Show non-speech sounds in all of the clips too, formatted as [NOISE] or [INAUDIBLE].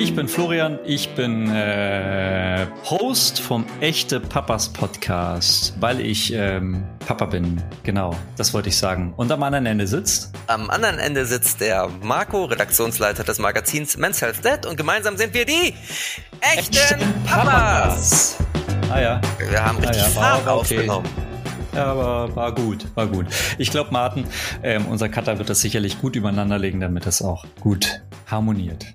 Ich bin Florian, ich bin äh, Host vom Echte Papas Podcast, weil ich ähm, Papa bin. Genau, das wollte ich sagen. Und am anderen Ende sitzt? Am anderen Ende sitzt der Marco, Redaktionsleiter des Magazins Men's Health Dead und gemeinsam sind wir die Echten, Echten Papas. Papas. Ah ja. Wir haben richtig ah, ja, Fahrt okay. aufgenommen. Ja, aber war gut, war gut. Ich glaube, Martin, ähm, unser Cutter wird das sicherlich gut übereinander legen, damit das auch gut harmoniert.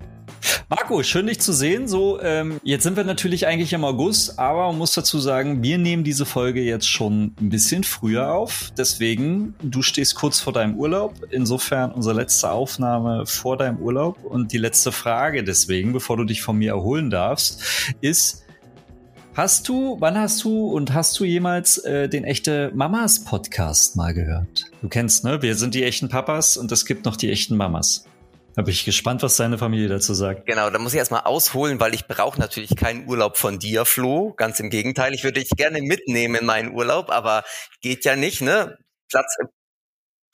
Marco, schön dich zu sehen. So, ähm, jetzt sind wir natürlich eigentlich im August, aber man muss dazu sagen, wir nehmen diese Folge jetzt schon ein bisschen früher auf. Deswegen, du stehst kurz vor deinem Urlaub. Insofern unsere letzte Aufnahme vor deinem Urlaub. Und die letzte Frage deswegen, bevor du dich von mir erholen darfst, ist, Hast du, wann hast du und hast du jemals äh, den echte Mamas Podcast mal gehört? Du kennst, ne? Wir sind die echten Papas und es gibt noch die echten Mamas. Da bin ich gespannt, was deine Familie dazu sagt. Genau, da muss ich erstmal ausholen, weil ich brauche natürlich keinen Urlaub von dir, Flo. Ganz im Gegenteil, ich würde dich gerne mitnehmen in meinen Urlaub, aber geht ja nicht, ne? Platz,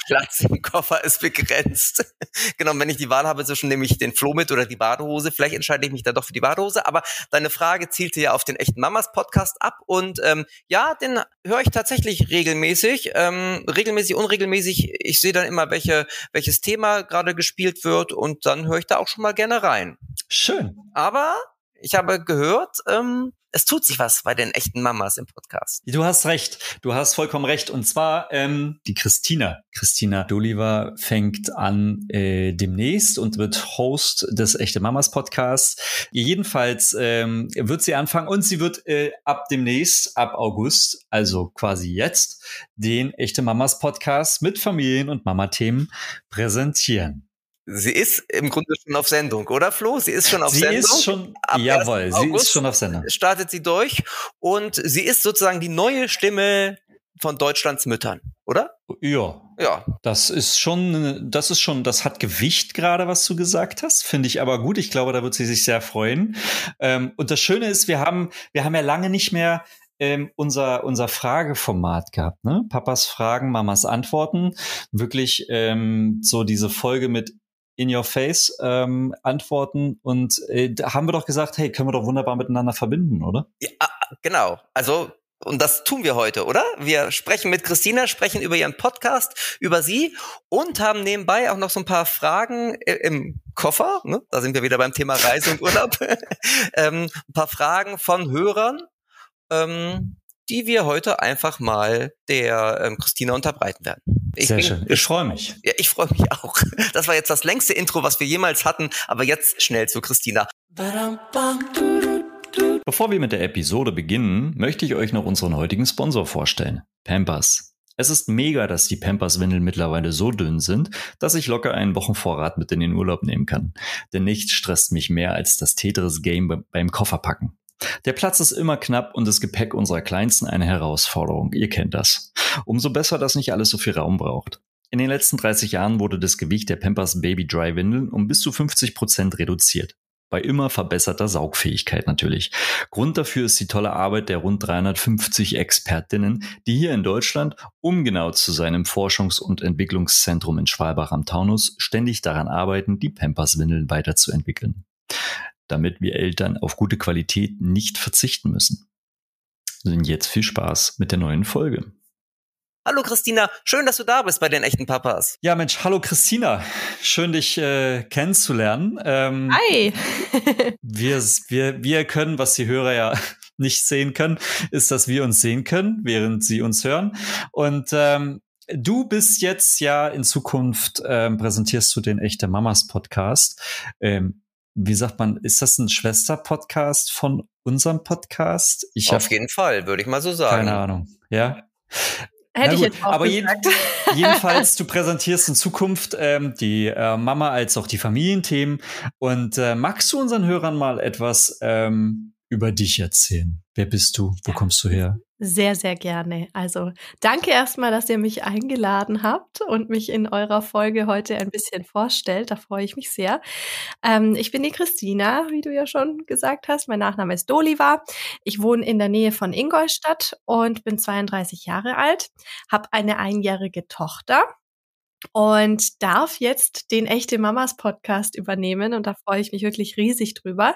Platz im Koffer ist begrenzt. [LAUGHS] genau, wenn ich die Wahl habe zwischen nehme ich den Floh mit oder die Badehose, vielleicht entscheide ich mich dann doch für die Badehose. Aber deine Frage zielte ja auf den echten Mamas Podcast ab und ähm, ja, den höre ich tatsächlich regelmäßig, ähm, regelmäßig, unregelmäßig. Ich sehe dann immer, welche welches Thema gerade gespielt wird und dann höre ich da auch schon mal gerne rein. Schön. Aber ich habe gehört, ähm, es tut sich was bei den echten Mamas im Podcast. Du hast recht. Du hast vollkommen recht. Und zwar ähm, die Christina. Christina Doliva fängt an äh, demnächst und wird Host des echte Mamas Podcasts. Jedenfalls ähm, wird sie anfangen und sie wird äh, ab demnächst, ab August, also quasi jetzt, den echte Mamas Podcast mit Familien- und Mama-Themen präsentieren. Sie ist im Grunde schon auf Sendung, oder Flo? Sie ist schon auf sie Sendung. Sie ist schon, Ab jawohl, sie ist schon auf Sendung. Startet sie durch und sie ist sozusagen die neue Stimme von Deutschlands Müttern, oder? Ja. Ja. Das ist schon, das ist schon, das hat Gewicht gerade, was du gesagt hast. Finde ich aber gut. Ich glaube, da wird sie sich sehr freuen. Ähm, und das Schöne ist, wir haben, wir haben ja lange nicht mehr ähm, unser, unser Frageformat gehabt, ne? Papas Fragen, Mamas Antworten. Wirklich ähm, so diese Folge mit in your face ähm, antworten und äh, da haben wir doch gesagt, hey, können wir doch wunderbar miteinander verbinden, oder? Ja, genau. Also und das tun wir heute, oder? Wir sprechen mit Christina, sprechen über ihren Podcast, über sie und haben nebenbei auch noch so ein paar Fragen im Koffer. Ne? Da sind wir wieder beim Thema Reise und Urlaub. [LAUGHS] ähm, ein paar Fragen von Hörern. Ähm, die wir heute einfach mal der ähm, Christina unterbreiten werden. Ich Sehr schön. Ich freue mich. Ja, ich freue mich auch. [LAUGHS] Das war jetzt das längste Intro, was wir jemals hatten, aber jetzt schnell zu Christina. Bevor wir mit der Episode beginnen, möchte ich euch noch unseren heutigen Sponsor vorstellen. Pampers. Es ist mega, dass die Pampers-Windeln mittlerweile so dünn sind, dass ich locker einen Wochenvorrat mit in den Urlaub nehmen kann. Denn nichts stresst mich mehr als das Tetris-Game beim Kofferpacken. Der Platz ist immer knapp und das Gepäck unserer Kleinsten eine Herausforderung. Ihr kennt das. Umso besser, dass nicht alles so viel Raum braucht. In den letzten 30 Jahren wurde das Gewicht der Pampers Baby Dry Windeln um bis zu 50 Prozent reduziert. Bei immer verbesserter Saugfähigkeit natürlich. Grund dafür ist die tolle Arbeit der rund 350 Expertinnen, die hier in Deutschland, um genau zu seinem Forschungs- und Entwicklungszentrum in Schwalbach am Taunus, ständig daran arbeiten, die Pampers-Windeln weiterzuentwickeln damit wir Eltern auf gute Qualität nicht verzichten müssen. Und jetzt viel Spaß mit der neuen Folge. Hallo Christina, schön, dass du da bist bei den echten Papas. Ja, Mensch, hallo Christina, schön dich äh, kennenzulernen. Ähm, Hi. [LAUGHS] wir, wir, wir können, was die Hörer ja [LAUGHS] nicht sehen können, ist, dass wir uns sehen können, während sie uns hören. Und ähm, du bist jetzt ja in Zukunft ähm, präsentierst du den echte Mamas Podcast. Ähm, wie sagt man, ist das ein Schwester-Podcast von unserem Podcast? Ich Auf jeden Fall, würde ich mal so sagen. Keine Ahnung. Ja. Hätte ich jetzt auch Aber jeden, [LAUGHS] jedenfalls, du präsentierst in Zukunft ähm, die äh, Mama als auch die Familienthemen. Und äh, magst du unseren Hörern mal etwas ähm, über dich erzählen? Wer bist du? Wo kommst du her? Sehr, sehr gerne. Also danke erstmal, dass ihr mich eingeladen habt und mich in eurer Folge heute ein bisschen vorstellt. Da freue ich mich sehr. Ähm, ich bin die Christina, wie du ja schon gesagt hast. Mein Nachname ist Doliva. Ich wohne in der Nähe von Ingolstadt und bin 32 Jahre alt, habe eine einjährige Tochter und darf jetzt den Echte Mamas Podcast übernehmen. Und da freue ich mich wirklich riesig drüber,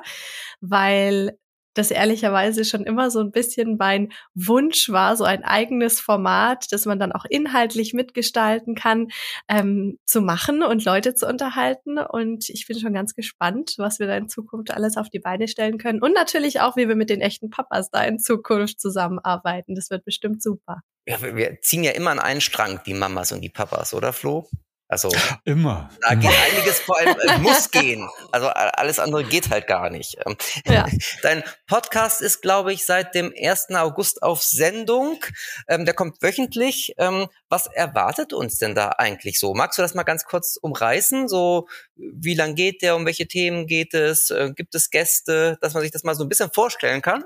weil das ehrlicherweise schon immer so ein bisschen mein Wunsch war, so ein eigenes Format, das man dann auch inhaltlich mitgestalten kann, ähm, zu machen und Leute zu unterhalten. Und ich bin schon ganz gespannt, was wir da in Zukunft alles auf die Beine stellen können. Und natürlich auch, wie wir mit den echten Papas da in Zukunft zusammenarbeiten. Das wird bestimmt super. Ja, wir ziehen ja immer an einen Strang, die Mamas und die Papas, oder Flo? Also [LAUGHS] immer. Da immer. geht einiges vor allem äh, [LAUGHS] muss gehen. Also alles andere geht halt gar nicht. Ähm, ja. [LAUGHS] Dein Podcast ist, glaube ich, seit dem 1. August auf Sendung. Ähm, der kommt wöchentlich. Ähm, was erwartet uns denn da eigentlich so? Magst du das mal ganz kurz umreißen? So, wie lang geht der? Um welche Themen geht es? Äh, gibt es Gäste, dass man sich das mal so ein bisschen vorstellen kann?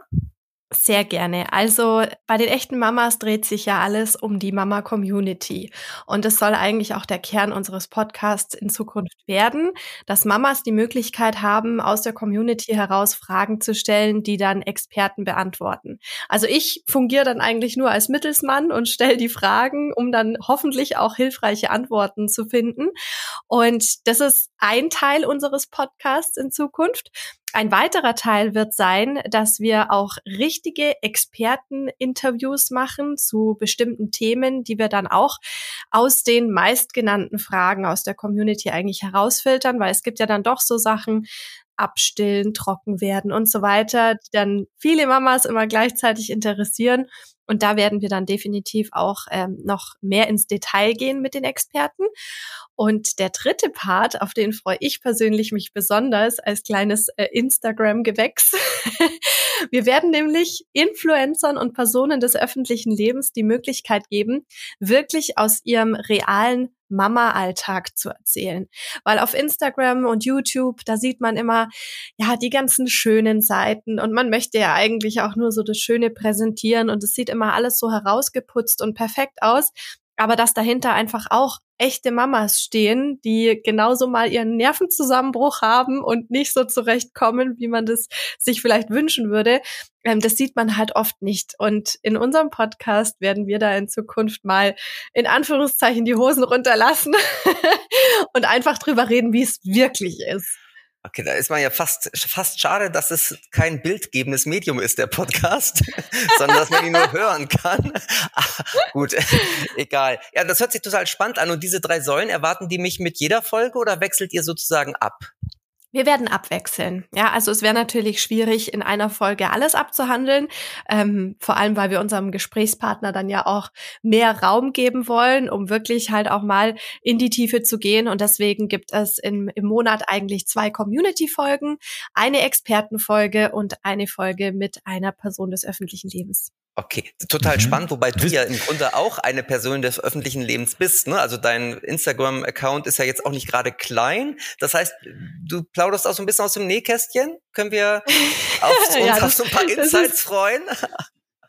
Sehr gerne. Also bei den echten Mamas dreht sich ja alles um die Mama-Community. Und es soll eigentlich auch der Kern unseres Podcasts in Zukunft werden, dass Mamas die Möglichkeit haben, aus der Community heraus Fragen zu stellen, die dann Experten beantworten. Also ich fungiere dann eigentlich nur als Mittelsmann und stelle die Fragen, um dann hoffentlich auch hilfreiche Antworten zu finden. Und das ist ein Teil unseres Podcasts in Zukunft. Ein weiterer Teil wird sein, dass wir auch richtige Experteninterviews machen zu bestimmten Themen, die wir dann auch aus den meistgenannten Fragen aus der Community eigentlich herausfiltern, weil es gibt ja dann doch so Sachen, abstillen, trocken werden und so weiter, die dann viele Mamas immer gleichzeitig interessieren. Und da werden wir dann definitiv auch ähm, noch mehr ins Detail gehen mit den Experten. Und der dritte Part, auf den freue ich persönlich mich besonders als kleines äh, Instagram-Gewächs. [LAUGHS] wir werden nämlich Influencern und Personen des öffentlichen Lebens die Möglichkeit geben, wirklich aus ihrem realen Mama-Alltag zu erzählen. Weil auf Instagram und YouTube, da sieht man immer, ja, die ganzen schönen Seiten und man möchte ja eigentlich auch nur so das Schöne präsentieren und es sieht immer alles so herausgeputzt und perfekt aus aber dass dahinter einfach auch echte Mamas stehen, die genauso mal ihren Nervenzusammenbruch haben und nicht so zurechtkommen, wie man das sich vielleicht wünschen würde. Ähm, das sieht man halt oft nicht. Und in unserem Podcast werden wir da in Zukunft mal in Anführungszeichen die Hosen runterlassen [LAUGHS] und einfach drüber reden, wie es wirklich ist. Okay, da ist man ja fast, fast schade, dass es kein bildgebendes Medium ist, der Podcast, [LAUGHS] sondern dass man ihn nur hören kann. [LAUGHS] Gut, egal. Ja, das hört sich total spannend an. Und diese drei Säulen, erwarten die mich mit jeder Folge oder wechselt ihr sozusagen ab? Wir werden abwechseln. Ja, also es wäre natürlich schwierig, in einer Folge alles abzuhandeln. Ähm, vor allem, weil wir unserem Gesprächspartner dann ja auch mehr Raum geben wollen, um wirklich halt auch mal in die Tiefe zu gehen. Und deswegen gibt es im, im Monat eigentlich zwei Community-Folgen, eine Expertenfolge und eine Folge mit einer Person des öffentlichen Lebens. Okay, total mhm. spannend, wobei du ja im Grunde auch eine Person des öffentlichen Lebens bist. Ne? Also dein Instagram-Account ist ja jetzt auch nicht gerade klein. Das heißt, du plauderst auch so ein bisschen aus dem Nähkästchen. Können wir auf, [LAUGHS] uns ja, auf so ein paar Insights freuen?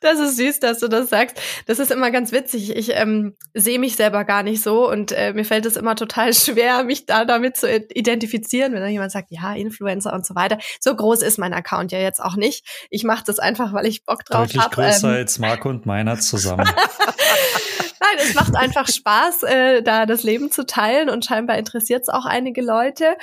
Das ist süß, dass du das sagst. Das ist immer ganz witzig. Ich ähm, sehe mich selber gar nicht so und äh, mir fällt es immer total [LAUGHS] schwer, mich da damit zu identifizieren, wenn dann jemand sagt, ja, Influencer und so weiter. So groß ist mein Account ja jetzt auch nicht. Ich mache das einfach, weil ich Bock drauf habe. Deutlich hab. größer ähm, als Marco und meiner zusammen. [LAUGHS] Nein, es macht einfach Spaß, äh, da das Leben zu teilen und scheinbar interessiert es auch einige Leute.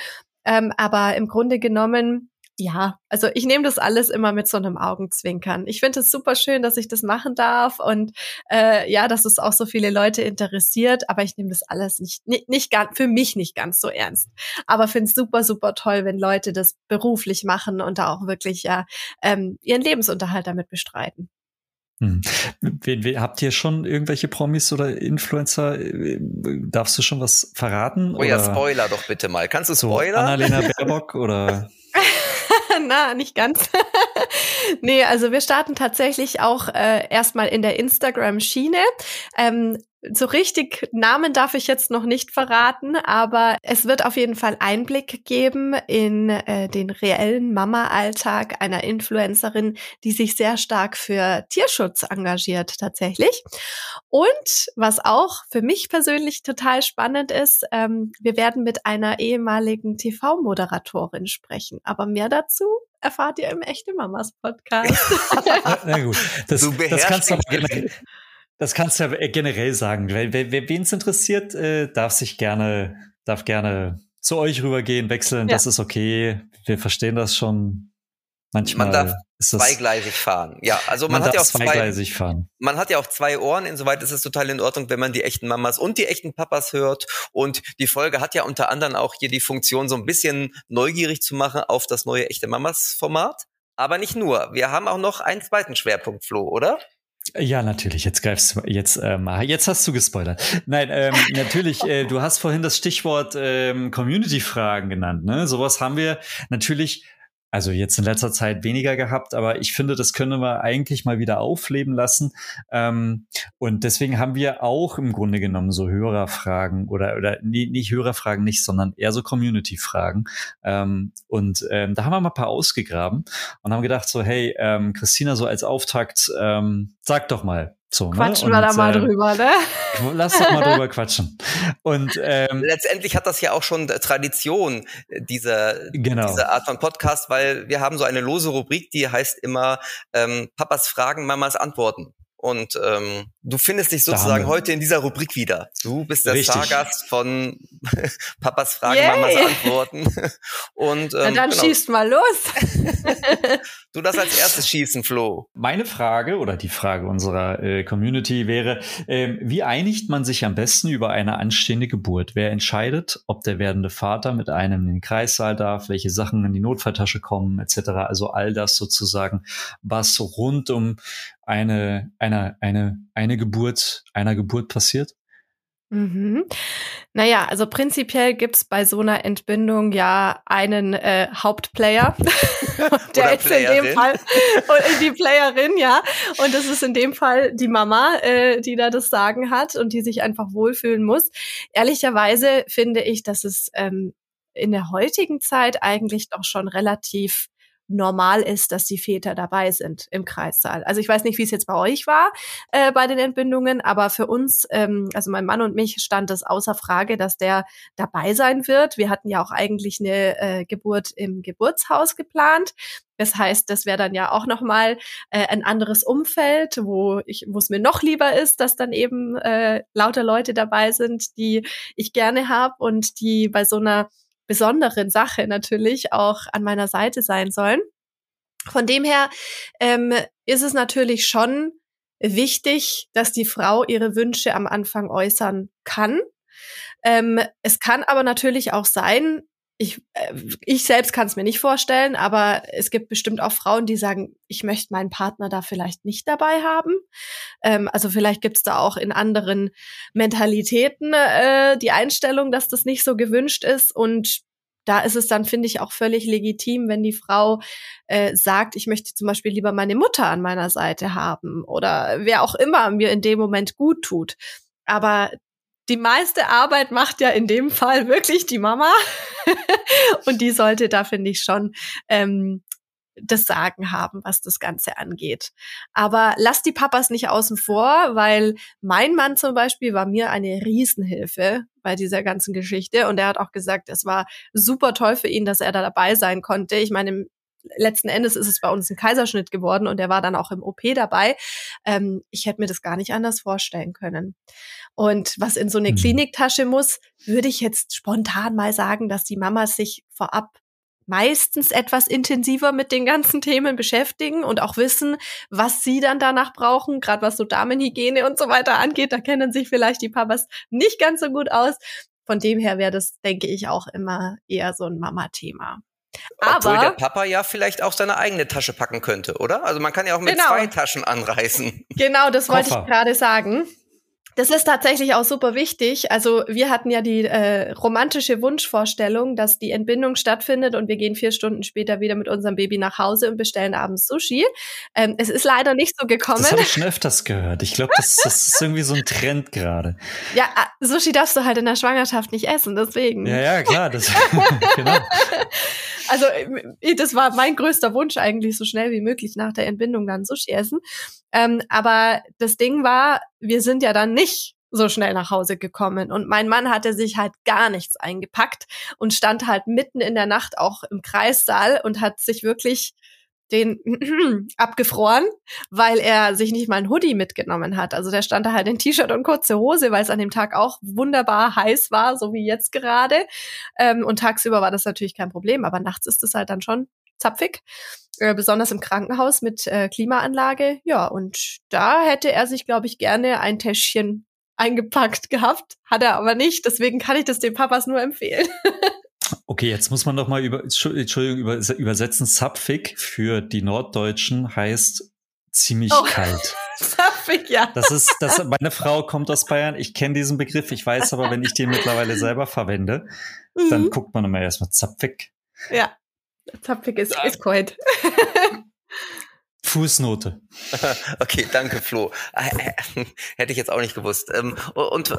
Ähm, aber im Grunde genommen ja, also ich nehme das alles immer mit so einem Augenzwinkern. Ich finde es super schön, dass ich das machen darf und äh, ja, dass es auch so viele Leute interessiert, aber ich nehme das alles nicht, nicht, nicht ganz, für mich nicht ganz so ernst. Aber finde es super, super toll, wenn Leute das beruflich machen und da auch wirklich ja ähm, ihren Lebensunterhalt damit bestreiten. Hm. Wen, wen, habt ihr schon irgendwelche Promis oder Influencer? Äh, darfst du schon was verraten? Oh ja, Spoiler doch bitte mal. Kannst du Spoiler? So Annalena [LAUGHS] Baerbock oder? [LAUGHS] Na, nicht ganz. [LAUGHS] nee, also wir starten tatsächlich auch äh, erstmal in der Instagram-Schiene. Ähm, so richtig Namen darf ich jetzt noch nicht verraten, aber es wird auf jeden Fall Einblick geben in äh, den reellen Mama-Alltag einer Influencerin, die sich sehr stark für Tierschutz engagiert tatsächlich. Und was auch für mich persönlich total spannend ist, ähm, wir werden mit einer ehemaligen TV-Moderatorin sprechen. Aber mehr dazu erfahrt ihr im Echte Mamas Podcast. [LAUGHS] na, gut, das, das kannst du Das kannst du ja generell sagen. Wer, wer, wen es interessiert, äh, darf sich gerne, darf gerne zu euch rübergehen, wechseln. Ja. Das ist okay. Wir verstehen das schon. Manchmal man darf zweigleisig fahren. Ja, also man, man hat ja auch zweigleisig zwei, fahren. Man hat ja auch zwei Ohren. Insoweit ist es total in Ordnung, wenn man die echten Mamas und die echten Papas hört. Und die Folge hat ja unter anderem auch hier die Funktion, so ein bisschen neugierig zu machen auf das neue echte Mamas Format. Aber nicht nur. Wir haben auch noch einen zweiten Schwerpunkt, Flo, oder? Ja, natürlich. Jetzt greifst du jetzt ähm, jetzt hast du gespoilert. Nein, ähm, [LAUGHS] natürlich. Äh, du hast vorhin das Stichwort ähm, Community-Fragen genannt. Ne, sowas haben wir natürlich also jetzt in letzter Zeit weniger gehabt, aber ich finde, das können wir eigentlich mal wieder aufleben lassen. Ähm, und deswegen haben wir auch im Grunde genommen so Hörerfragen oder, oder nee, nicht Hörerfragen nicht, sondern eher so Community-Fragen. Ähm, und ähm, da haben wir mal ein paar ausgegraben und haben gedacht so, hey, ähm, Christina, so als Auftakt, ähm, sag doch mal, so, ne? Quatschen ne? wir da mal äh, drüber, ne? [LAUGHS] Lass doch mal drüber [LAUGHS] quatschen. Und ähm, letztendlich hat das ja auch schon Tradition, diese, genau. diese Art von Podcast, weil wir haben so eine lose Rubrik, die heißt immer ähm, Papas Fragen, Mamas Antworten. Und ähm, du findest dich sozusagen heute in dieser Rubrik wieder. Du bist der Richtig. Stargast von [LAUGHS] Papas Fragen, Yay. Mamas Antworten. [LAUGHS] Und ähm, Na dann genau. schießt mal los. [LAUGHS] du das als erstes schießen, Flo. Meine Frage oder die Frage unserer äh, Community wäre, äh, wie einigt man sich am besten über eine anstehende Geburt? Wer entscheidet, ob der werdende Vater mit einem in den Kreissaal darf, welche Sachen in die Notfalltasche kommen, etc. Also all das sozusagen, was rund um eine, eine, eine, eine Geburt, einer Geburt passiert? Mhm. Naja, also prinzipiell gibt's bei so einer Entbindung ja einen äh, Hauptplayer. [LAUGHS] der ist in dem Fall äh, die Playerin, ja. Und das ist in dem Fall die Mama, äh, die da das Sagen hat und die sich einfach wohlfühlen muss. Ehrlicherweise finde ich, dass es ähm, in der heutigen Zeit eigentlich doch schon relativ normal ist, dass die Väter dabei sind im Kreissaal. Also ich weiß nicht, wie es jetzt bei euch war äh, bei den Entbindungen, aber für uns, ähm, also mein Mann und mich, stand es außer Frage, dass der dabei sein wird. Wir hatten ja auch eigentlich eine äh, Geburt im Geburtshaus geplant. Das heißt, das wäre dann ja auch noch mal äh, ein anderes Umfeld, wo ich, wo es mir noch lieber ist, dass dann eben äh, lauter Leute dabei sind, die ich gerne habe und die bei so einer besonderen Sache natürlich auch an meiner Seite sein sollen. Von dem her ähm, ist es natürlich schon wichtig, dass die Frau ihre Wünsche am Anfang äußern kann. Ähm, es kann aber natürlich auch sein, ich, äh, ich selbst kann es mir nicht vorstellen, aber es gibt bestimmt auch Frauen, die sagen, ich möchte meinen Partner da vielleicht nicht dabei haben. Ähm, also vielleicht gibt es da auch in anderen Mentalitäten äh, die Einstellung, dass das nicht so gewünscht ist. Und da ist es dann, finde ich, auch völlig legitim, wenn die Frau äh, sagt, ich möchte zum Beispiel lieber meine Mutter an meiner Seite haben oder wer auch immer mir in dem Moment gut tut. Aber die meiste Arbeit macht ja in dem Fall wirklich die Mama. [LAUGHS] und die sollte da, finde ich, schon ähm, das Sagen haben, was das Ganze angeht. Aber lass die Papas nicht außen vor, weil mein Mann zum Beispiel war mir eine Riesenhilfe bei dieser ganzen Geschichte und er hat auch gesagt, es war super toll für ihn, dass er da dabei sein konnte. Ich meine, letzten Endes ist es bei uns ein Kaiserschnitt geworden und er war dann auch im OP dabei. Ähm, ich hätte mir das gar nicht anders vorstellen können. Und was in so eine mhm. Kliniktasche muss, würde ich jetzt spontan mal sagen, dass die Mamas sich vorab meistens etwas intensiver mit den ganzen Themen beschäftigen und auch wissen, was sie dann danach brauchen, gerade was so Damenhygiene und so weiter angeht. Da kennen sich vielleicht die Papas nicht ganz so gut aus. Von dem her wäre das, denke ich, auch immer eher so ein Mama-Thema. Aber Obwohl der Papa ja vielleicht auch seine eigene Tasche packen könnte, oder? Also man kann ja auch mit genau. zwei Taschen anreißen. Genau, das wollte ich gerade sagen. Das ist tatsächlich auch super wichtig. Also wir hatten ja die äh, romantische Wunschvorstellung, dass die Entbindung stattfindet und wir gehen vier Stunden später wieder mit unserem Baby nach Hause und bestellen abends Sushi. Ähm, es ist leider nicht so gekommen. Das habe ich schon öfters gehört. Ich glaube, das, das, ist irgendwie so ein Trend gerade. Ja, ah, Sushi darfst du halt in der Schwangerschaft nicht essen, deswegen. Ja, ja, klar. Das, [LAUGHS] genau. Also äh, das war mein größter Wunsch eigentlich, so schnell wie möglich nach der Entbindung dann Sushi essen. Ähm, aber das Ding war, wir sind ja dann nicht so schnell nach Hause gekommen. Und mein Mann hatte sich halt gar nichts eingepackt und stand halt mitten in der Nacht auch im Kreissaal und hat sich wirklich den [CLEARS THROAT] abgefroren, weil er sich nicht mal ein Hoodie mitgenommen hat. Also der stand da halt in T-Shirt und kurze Hose, weil es an dem Tag auch wunderbar heiß war, so wie jetzt gerade. Ähm, und tagsüber war das natürlich kein Problem, aber nachts ist es halt dann schon zapfig. Äh, besonders im Krankenhaus mit äh, Klimaanlage. Ja, und da hätte er sich, glaube ich, gerne ein Täschchen eingepackt gehabt. Hat er aber nicht. Deswegen kann ich das den Papas nur empfehlen. [LAUGHS] Okay, jetzt muss man noch mal über, Entschuldigung, über, übersetzen. Zapfig für die Norddeutschen heißt ziemlich oh. kalt. [LAUGHS] Zapfig, ja. Das ist, das, meine Frau kommt aus Bayern. Ich kenne diesen Begriff. Ich weiß aber, wenn ich den mittlerweile selber verwende, mhm. dann guckt man immer erstmal zapfig. Ja. Zapfig ist, ist kalt. [LAUGHS] Fußnote. [LAUGHS] Okay, danke, Flo. [LAUGHS] Hätte ich jetzt auch nicht gewusst. Ähm, und äh,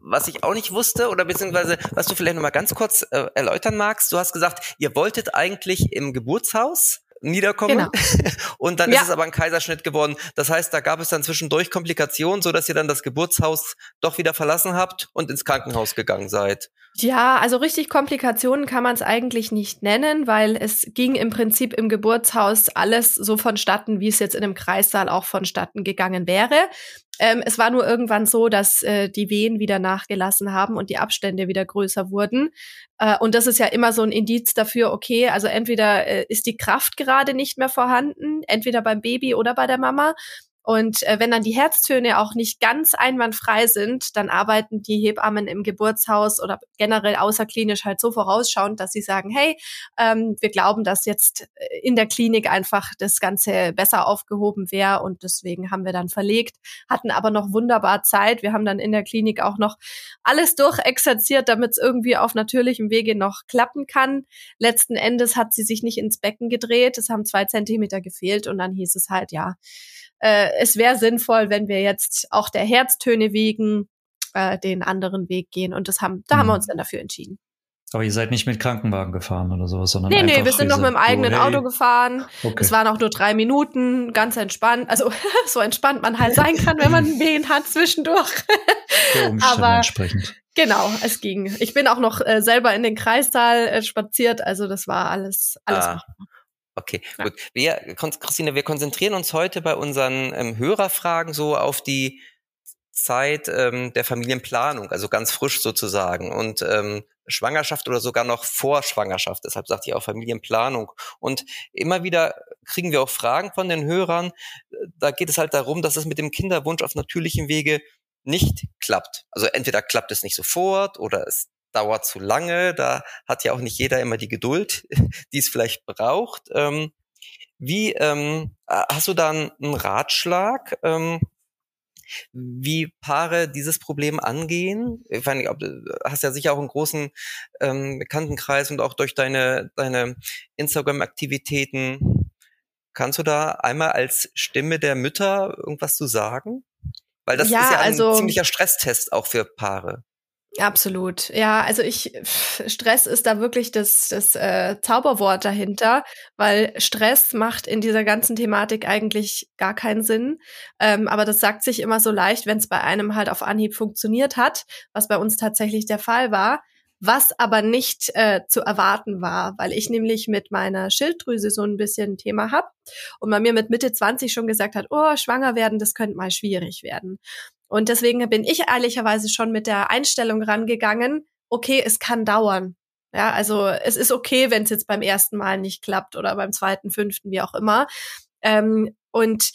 was ich auch nicht wusste, oder beziehungsweise was du vielleicht nochmal ganz kurz äh, erläutern magst, du hast gesagt, ihr wolltet eigentlich im Geburtshaus niederkommen. Genau. [LAUGHS] Und dann ja. ist es aber ein Kaiserschnitt geworden. Das heißt, da gab es dann zwischendurch Komplikationen, so dass ihr dann das Geburtshaus doch wieder verlassen habt und ins Krankenhaus gegangen seid. Ja, also richtig Komplikationen kann man es eigentlich nicht nennen, weil es ging im Prinzip im Geburtshaus alles so vonstatten, wie es jetzt in einem Kreissaal auch vonstatten gegangen wäre. Ähm, es war nur irgendwann so, dass äh, die Wehen wieder nachgelassen haben und die Abstände wieder größer wurden. Äh, und das ist ja immer so ein Indiz dafür, okay, also entweder äh, ist die Kraft gerade nicht mehr vorhanden, entweder beim Baby oder bei der Mama. Und äh, wenn dann die Herztöne auch nicht ganz einwandfrei sind, dann arbeiten die Hebammen im Geburtshaus oder generell außerklinisch halt so vorausschauend, dass sie sagen, hey, ähm, wir glauben, dass jetzt äh, in der Klinik einfach das Ganze besser aufgehoben wäre und deswegen haben wir dann verlegt, hatten aber noch wunderbar Zeit. Wir haben dann in der Klinik auch noch alles durchexerziert, damit es irgendwie auf natürlichem Wege noch klappen kann. Letzten Endes hat sie sich nicht ins Becken gedreht, es haben zwei Zentimeter gefehlt und dann hieß es halt, ja, äh, es wäre sinnvoll, wenn wir jetzt auch der Herztöne wegen äh, den anderen Weg gehen. Und das haben, da haben wir uns mhm. dann dafür entschieden. Aber ihr seid nicht mit Krankenwagen gefahren oder sowas, sondern. Nee, nee, wir sind noch mit dem eigenen hey. Auto gefahren. Okay. Es waren auch nur drei Minuten, ganz entspannt. Also [LAUGHS] so entspannt man halt sein kann, wenn man [LAUGHS] Wehen hat zwischendurch. Der Umstände Aber entsprechend. Genau, es ging. Ich bin auch noch äh, selber in den Kreissaal äh, spaziert, also das war alles, alles ah. Okay, ja. gut. Wir, Christine, wir konzentrieren uns heute bei unseren ähm, Hörerfragen so auf die Zeit ähm, der Familienplanung, also ganz frisch sozusagen und ähm, Schwangerschaft oder sogar noch vor Schwangerschaft. Deshalb sagte ich auch Familienplanung. Und immer wieder kriegen wir auch Fragen von den Hörern. Da geht es halt darum, dass es mit dem Kinderwunsch auf natürlichem Wege nicht klappt. Also entweder klappt es nicht sofort oder es dauert zu lange. Da hat ja auch nicht jeder immer die Geduld, [LAUGHS] die es vielleicht braucht. Ähm, wie ähm, hast du da einen Ratschlag, ähm, wie Paare dieses Problem angehen? Ich meine, du hast ja sicher auch einen großen ähm, Bekanntenkreis und auch durch deine, deine Instagram-Aktivitäten. Kannst du da einmal als Stimme der Mütter irgendwas zu sagen? Weil das ja, ist ja ein also, ziemlicher Stresstest auch für Paare. Absolut. Ja, also ich, Stress ist da wirklich das, das äh, Zauberwort dahinter, weil Stress macht in dieser ganzen Thematik eigentlich gar keinen Sinn. Ähm, aber das sagt sich immer so leicht, wenn es bei einem halt auf Anhieb funktioniert hat, was bei uns tatsächlich der Fall war. Was aber nicht äh, zu erwarten war, weil ich nämlich mit meiner Schilddrüse so ein bisschen ein Thema habe und man mir mit Mitte 20 schon gesagt hat, oh, schwanger werden, das könnte mal schwierig werden. Und deswegen bin ich ehrlicherweise schon mit der Einstellung rangegangen, okay, es kann dauern. Ja, also es ist okay, wenn es jetzt beim ersten Mal nicht klappt oder beim zweiten, fünften, wie auch immer. Ähm, und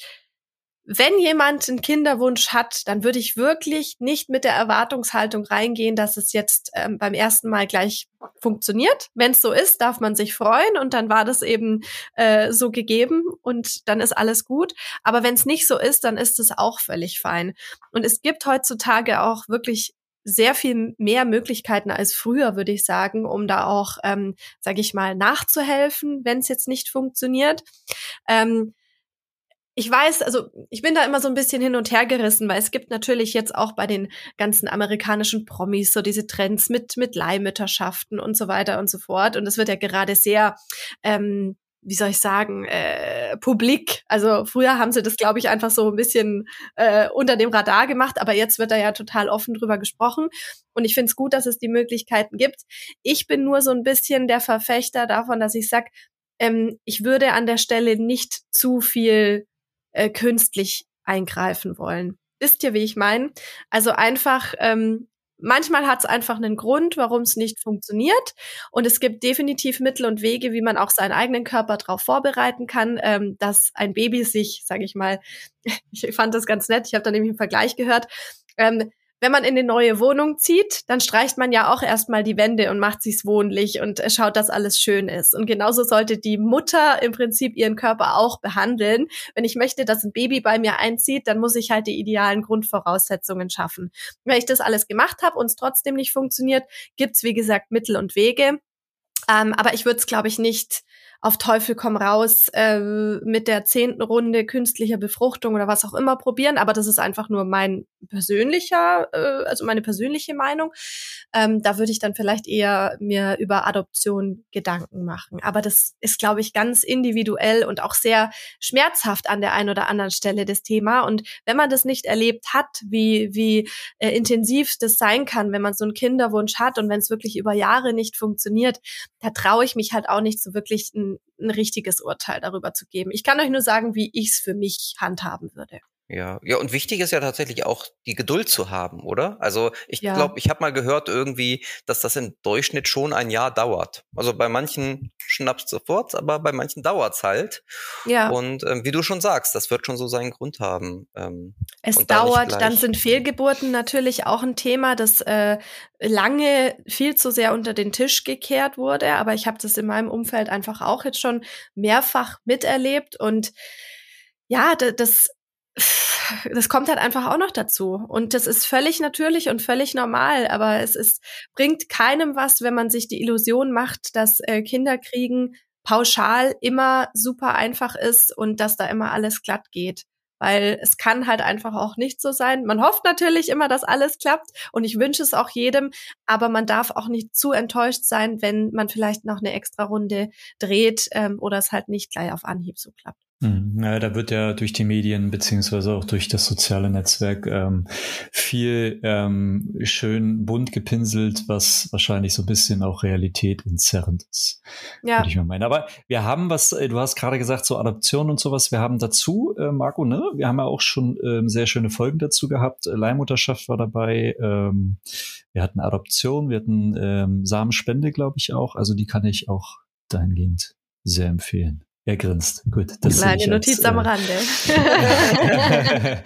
wenn jemand einen Kinderwunsch hat, dann würde ich wirklich nicht mit der Erwartungshaltung reingehen, dass es jetzt ähm, beim ersten Mal gleich funktioniert. Wenn es so ist, darf man sich freuen und dann war das eben äh, so gegeben und dann ist alles gut. Aber wenn es nicht so ist, dann ist es auch völlig fein. Und es gibt heutzutage auch wirklich sehr viel mehr Möglichkeiten als früher, würde ich sagen, um da auch, ähm, sage ich mal, nachzuhelfen, wenn es jetzt nicht funktioniert. Ähm, ich weiß, also ich bin da immer so ein bisschen hin und her gerissen, weil es gibt natürlich jetzt auch bei den ganzen amerikanischen Promis so diese Trends mit mit Leihmütterschaften und so weiter und so fort. Und es wird ja gerade sehr ähm, wie soll ich sagen, äh, publik. Also früher haben sie das, glaube ich, einfach so ein bisschen äh, unter dem Radar gemacht, aber jetzt wird da ja total offen drüber gesprochen. Und ich finde es gut, dass es die Möglichkeiten gibt. Ich bin nur so ein bisschen der Verfechter davon, dass ich sag, ähm, ich würde an der Stelle nicht zu viel äh, künstlich eingreifen wollen. Wisst ihr, wie ich meine? Also einfach ähm, Manchmal hat es einfach einen Grund, warum es nicht funktioniert. Und es gibt definitiv Mittel und Wege, wie man auch seinen eigenen Körper darauf vorbereiten kann, ähm, dass ein Baby sich, sage ich mal, [LAUGHS] ich fand das ganz nett, ich habe da nämlich einen Vergleich gehört, ähm, wenn man in eine neue Wohnung zieht, dann streicht man ja auch erstmal die Wände und macht sich's wohnlich und schaut, dass alles schön ist. Und genauso sollte die Mutter im Prinzip ihren Körper auch behandeln. Wenn ich möchte, dass ein Baby bei mir einzieht, dann muss ich halt die idealen Grundvoraussetzungen schaffen. Wenn ich das alles gemacht habe und es trotzdem nicht funktioniert, gibt's wie gesagt Mittel und Wege. Ähm, aber ich würde es, glaube ich, nicht auf Teufel komm raus äh, mit der zehnten Runde künstlicher Befruchtung oder was auch immer probieren. Aber das ist einfach nur mein persönlicher, äh, also meine persönliche Meinung. Ähm, da würde ich dann vielleicht eher mir über Adoption Gedanken machen. Aber das ist, glaube ich, ganz individuell und auch sehr schmerzhaft an der einen oder anderen Stelle das Thema. Und wenn man das nicht erlebt hat, wie, wie äh, intensiv das sein kann, wenn man so einen Kinderwunsch hat und wenn es wirklich über Jahre nicht funktioniert, da traue ich mich halt auch nicht so wirklich ein ein, richtiges Urteil darüber zu geben. Ich kann euch nur sagen, wie ich es für mich handhaben würde. Ja, ja, und wichtig ist ja tatsächlich auch die Geduld zu haben, oder? Also ich ja. glaube, ich habe mal gehört irgendwie, dass das im Durchschnitt schon ein Jahr dauert. Also bei manchen schnappst sofort, aber bei manchen dauert's halt. Ja. Und ähm, wie du schon sagst, das wird schon so seinen Grund haben. Ähm, es dauert, dann, dann sind Fehlgeburten natürlich auch ein Thema, das äh, lange viel zu sehr unter den Tisch gekehrt wurde. Aber ich habe das in meinem Umfeld einfach auch jetzt schon mehrfach miterlebt und ja, das das kommt halt einfach auch noch dazu. Und das ist völlig natürlich und völlig normal. Aber es ist, bringt keinem was, wenn man sich die Illusion macht, dass äh, Kinderkriegen pauschal immer super einfach ist und dass da immer alles glatt geht. Weil es kann halt einfach auch nicht so sein. Man hofft natürlich immer, dass alles klappt und ich wünsche es auch jedem, aber man darf auch nicht zu enttäuscht sein, wenn man vielleicht noch eine extra Runde dreht ähm, oder es halt nicht gleich auf Anhieb so klappt. Hm, ja, da wird ja durch die Medien beziehungsweise auch durch das soziale Netzwerk ähm, viel ähm, schön bunt gepinselt, was wahrscheinlich so ein bisschen auch Realität entzerrend ist. Ja. Würde ich mal meinen. Aber wir haben was, äh, du hast gerade gesagt, so Adoption und sowas, wir haben dazu, äh, Marco, ne? Wir haben ja auch schon ähm, sehr schöne Folgen dazu gehabt. Leihmutterschaft war dabei, ähm, wir hatten Adoption, wir hatten ähm, Samenspende, glaube ich, auch. Also die kann ich auch dahingehend sehr empfehlen. Er grinst. Gut. Das Kleine Notiz als, am äh, Rande. [LAUGHS]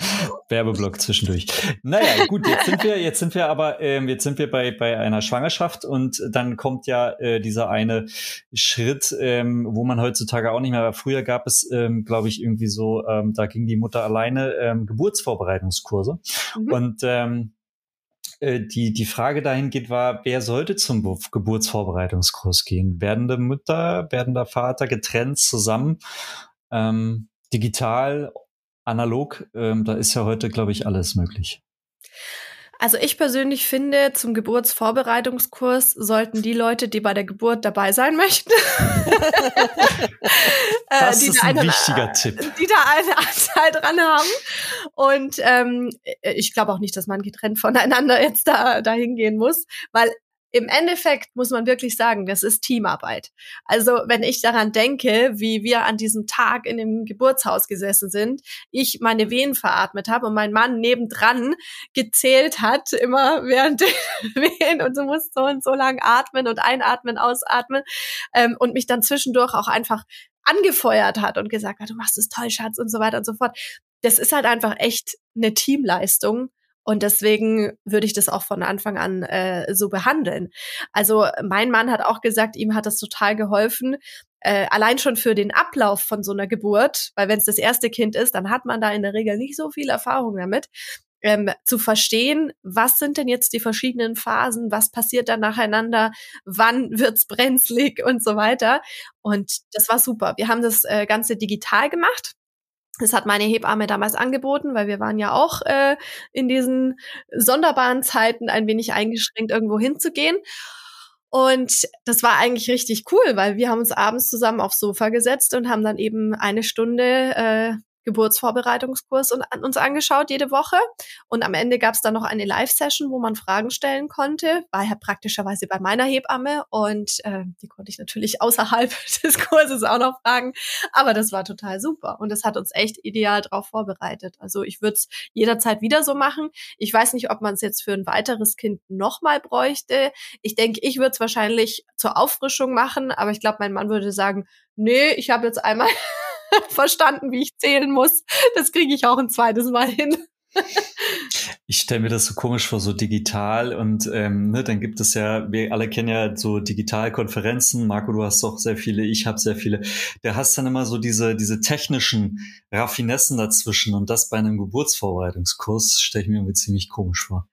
Werbeblock zwischendurch. Naja, gut, jetzt sind wir, jetzt sind wir aber, ähm, jetzt sind wir bei, bei einer Schwangerschaft und dann kommt ja äh, dieser eine Schritt, ähm, wo man heutzutage auch nicht mehr, früher gab es, ähm, glaube ich, irgendwie so, ähm, da ging die Mutter alleine ähm, Geburtsvorbereitungskurse. Mhm. Und ähm, äh, die, die Frage dahin geht war, wer sollte zum Geburtsvorbereitungskurs gehen? Werdende Mutter, werdender Vater, getrennt, zusammen, ähm, digital, analog, ähm, da ist ja heute, glaube ich, alles möglich. Also ich persönlich finde, zum Geburtsvorbereitungskurs sollten die Leute, die bei der Geburt dabei sein möchten, [LAUGHS] äh, das ist ein wichtiger Tipp. Die da einen [LAUGHS] Anteil dran haben. Und ähm, ich glaube auch nicht, dass man getrennt voneinander jetzt da dahin gehen muss, weil im Endeffekt muss man wirklich sagen, das ist Teamarbeit. Also wenn ich daran denke, wie wir an diesem Tag in dem Geburtshaus gesessen sind, ich meine Wehen veratmet habe und mein Mann nebendran gezählt hat, immer während der [LAUGHS] Wehen und so muss so und so lang atmen und einatmen, ausatmen ähm, und mich dann zwischendurch auch einfach angefeuert hat und gesagt hat, du machst es toll, Schatz und so weiter und so fort. Das ist halt einfach echt eine Teamleistung und deswegen würde ich das auch von Anfang an äh, so behandeln. Also mein Mann hat auch gesagt, ihm hat das total geholfen, äh, allein schon für den Ablauf von so einer Geburt, weil wenn es das erste Kind ist, dann hat man da in der Regel nicht so viel Erfahrung damit. Ähm, zu verstehen, was sind denn jetzt die verschiedenen Phasen, was passiert dann nacheinander, wann wird's brenzlig und so weiter. Und das war super. Wir haben das äh, Ganze digital gemacht. Das hat meine Hebamme damals angeboten, weil wir waren ja auch äh, in diesen sonderbaren Zeiten ein wenig eingeschränkt, irgendwo hinzugehen. Und das war eigentlich richtig cool, weil wir haben uns abends zusammen aufs Sofa gesetzt und haben dann eben eine Stunde äh, Geburtsvorbereitungskurs uns angeschaut jede Woche. Und am Ende gab es dann noch eine Live-Session, wo man Fragen stellen konnte. War ja praktischerweise bei meiner Hebamme und äh, die konnte ich natürlich [LAUGHS] außerhalb des Kurses auch noch fragen. Aber das war total super und das hat uns echt ideal darauf vorbereitet. Also ich würde es jederzeit wieder so machen. Ich weiß nicht, ob man es jetzt für ein weiteres Kind nochmal bräuchte. Ich denke, ich würde es wahrscheinlich zur Auffrischung machen, aber ich glaube, mein Mann würde sagen, nee, ich habe jetzt einmal [LAUGHS] verstanden, wie ich zählen muss. Das kriege ich auch ein zweites Mal hin. Ich stelle mir das so komisch vor, so digital und ähm, ne, dann gibt es ja, wir alle kennen ja so Digitalkonferenzen. Marco, du hast auch sehr viele, ich habe sehr viele. Da hast dann immer so diese diese technischen Raffinessen dazwischen und das bei einem Geburtsvorbereitungskurs stelle ich mir irgendwie ziemlich komisch vor.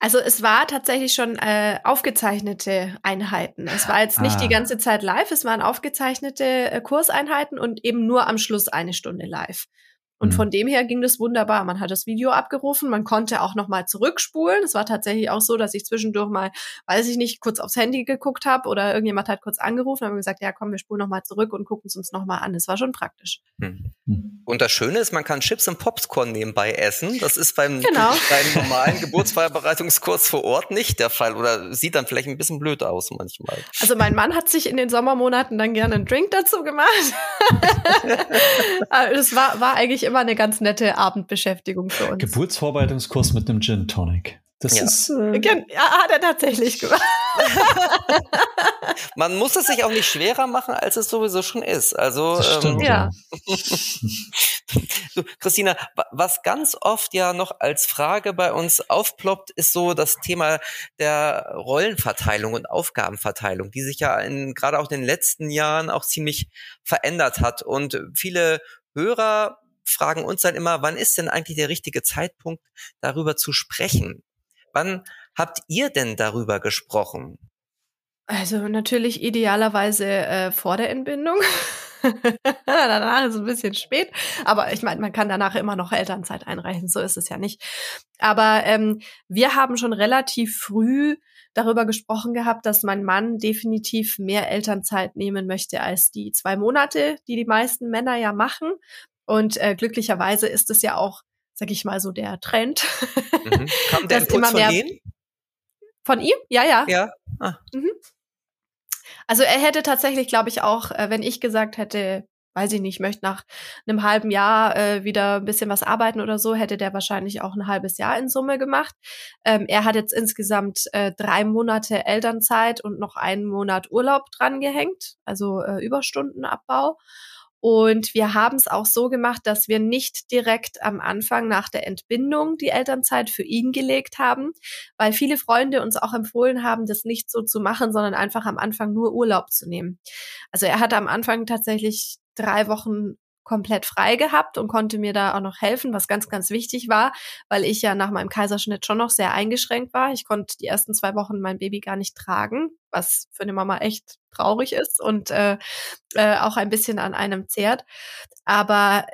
Also es war tatsächlich schon äh, aufgezeichnete Einheiten. Es war jetzt nicht ah. die ganze Zeit live, es waren aufgezeichnete äh, Kurseinheiten und eben nur am Schluss eine Stunde live. Und mhm. von dem her ging das wunderbar. Man hat das Video abgerufen, man konnte auch noch mal zurückspulen. Es war tatsächlich auch so, dass ich zwischendurch mal, weiß ich nicht, kurz aufs Handy geguckt habe oder irgendjemand hat kurz angerufen und gesagt, ja, komm, wir spulen noch mal zurück und gucken es uns noch mal an. Das war schon praktisch. Mhm. Und das Schöne ist, man kann Chips und Popcorn nebenbei essen. Das ist beim, [LAUGHS] genau. [LAUGHS] beim normalen Geburtsfeierbereitungskurs vor Ort nicht der Fall oder sieht dann vielleicht ein bisschen blöd aus manchmal. Also mein Mann hat sich in den Sommermonaten dann gerne einen Drink dazu gemacht. [LAUGHS] das war, war eigentlich immer eine ganz nette Abendbeschäftigung für uns. Geburtsvorbereitungskurs mit einem Gin Tonic. Das ja. ist. Äh ja, hat er tatsächlich [LAUGHS] gemacht. Man muss es sich auch nicht schwerer machen, als es sowieso schon ist. Also ähm, ja. [LAUGHS] du, Christina, was ganz oft ja noch als Frage bei uns aufploppt, ist so das Thema der Rollenverteilung und Aufgabenverteilung, die sich ja in, gerade auch in den letzten Jahren auch ziemlich verändert hat. Und viele Hörer fragen uns dann immer, wann ist denn eigentlich der richtige Zeitpunkt, darüber zu sprechen? Wann habt ihr denn darüber gesprochen? Also natürlich idealerweise äh, vor der Entbindung. [LAUGHS] danach ist es ein bisschen spät. Aber ich meine, man kann danach immer noch Elternzeit einreichen. So ist es ja nicht. Aber ähm, wir haben schon relativ früh darüber gesprochen gehabt, dass mein Mann definitiv mehr Elternzeit nehmen möchte als die zwei Monate, die die meisten Männer ja machen. Und äh, glücklicherweise ist es ja auch, sag ich mal, so der Trend. Mhm. Kam [LAUGHS] der Input von ihm? Von ihm? Ja, ja. Ja. Ah. Mhm. Also er hätte tatsächlich, glaube ich, auch, äh, wenn ich gesagt hätte, weiß ich nicht, ich möchte nach einem halben Jahr äh, wieder ein bisschen was arbeiten oder so, hätte der wahrscheinlich auch ein halbes Jahr in Summe gemacht. Ähm, er hat jetzt insgesamt äh, drei Monate Elternzeit und noch einen Monat Urlaub dran gehängt, also äh, Überstundenabbau. Und wir haben es auch so gemacht, dass wir nicht direkt am Anfang nach der Entbindung die Elternzeit für ihn gelegt haben, weil viele Freunde uns auch empfohlen haben, das nicht so zu machen, sondern einfach am Anfang nur Urlaub zu nehmen. Also er hatte am Anfang tatsächlich drei Wochen komplett frei gehabt und konnte mir da auch noch helfen, was ganz, ganz wichtig war, weil ich ja nach meinem Kaiserschnitt schon noch sehr eingeschränkt war. Ich konnte die ersten zwei Wochen mein Baby gar nicht tragen, was für eine Mama echt traurig ist und äh, äh, auch ein bisschen an einem zehrt. Aber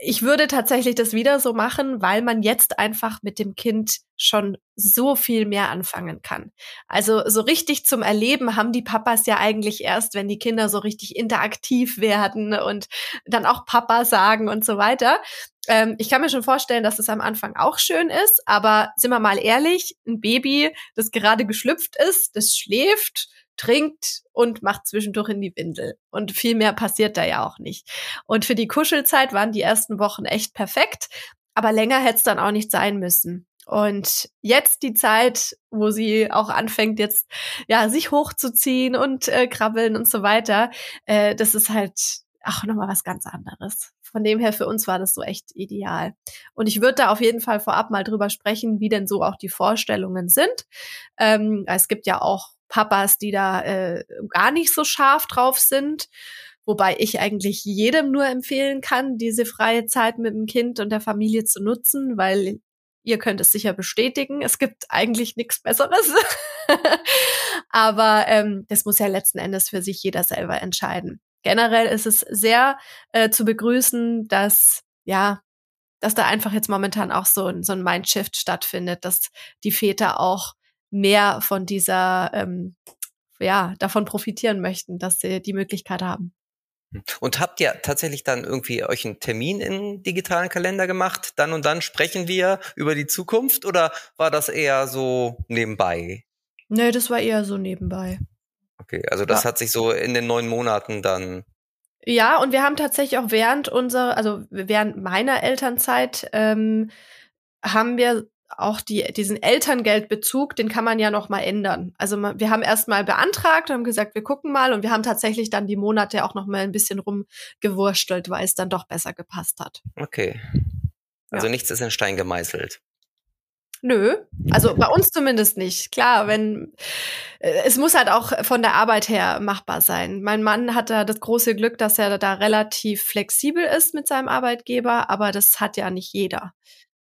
ich würde tatsächlich das wieder so machen, weil man jetzt einfach mit dem Kind schon so viel mehr anfangen kann. Also so richtig zum Erleben haben die Papas ja eigentlich erst, wenn die Kinder so richtig interaktiv werden und dann auch Papa sagen und so weiter. Ähm, ich kann mir schon vorstellen, dass es am Anfang auch schön ist, aber sind wir mal ehrlich, ein Baby, das gerade geschlüpft ist, das schläft, trinkt und macht zwischendurch in die Windel. Und viel mehr passiert da ja auch nicht. Und für die Kuschelzeit waren die ersten Wochen echt perfekt, aber länger hätte es dann auch nicht sein müssen. Und jetzt die Zeit, wo sie auch anfängt, jetzt ja sich hochzuziehen und äh, krabbeln und so weiter, äh, das ist halt auch nochmal was ganz anderes. Von dem her für uns war das so echt ideal. Und ich würde da auf jeden Fall vorab mal drüber sprechen, wie denn so auch die Vorstellungen sind. Ähm, es gibt ja auch Papas, die da äh, gar nicht so scharf drauf sind. Wobei ich eigentlich jedem nur empfehlen kann, diese freie Zeit mit dem Kind und der Familie zu nutzen, weil ihr könnt es sicher bestätigen. Es gibt eigentlich nichts Besseres. [LAUGHS] Aber ähm, das muss ja letzten Endes für sich jeder selber entscheiden. Generell ist es sehr äh, zu begrüßen, dass ja, dass da einfach jetzt momentan auch so ein, so ein Mindshift stattfindet, dass die Väter auch mehr von dieser, ähm, ja, davon profitieren möchten, dass sie die Möglichkeit haben. Und habt ihr tatsächlich dann irgendwie euch einen Termin in digitalen Kalender gemacht? Dann und dann sprechen wir über die Zukunft oder war das eher so nebenbei? Nee, das war eher so nebenbei. Okay, also das ja. hat sich so in den neun Monaten dann. Ja, und wir haben tatsächlich auch während unserer, also während meiner Elternzeit ähm, haben wir auch die, diesen Elterngeldbezug, den kann man ja noch mal ändern. Also wir haben erst mal beantragt, haben gesagt, wir gucken mal und wir haben tatsächlich dann die Monate auch noch mal ein bisschen rumgewurstelt, weil es dann doch besser gepasst hat. Okay. Also ja. nichts ist in Stein gemeißelt. Nö, also bei uns zumindest nicht. Klar, wenn äh, es muss halt auch von der Arbeit her machbar sein. Mein Mann hat da das große Glück, dass er da relativ flexibel ist mit seinem Arbeitgeber, aber das hat ja nicht jeder.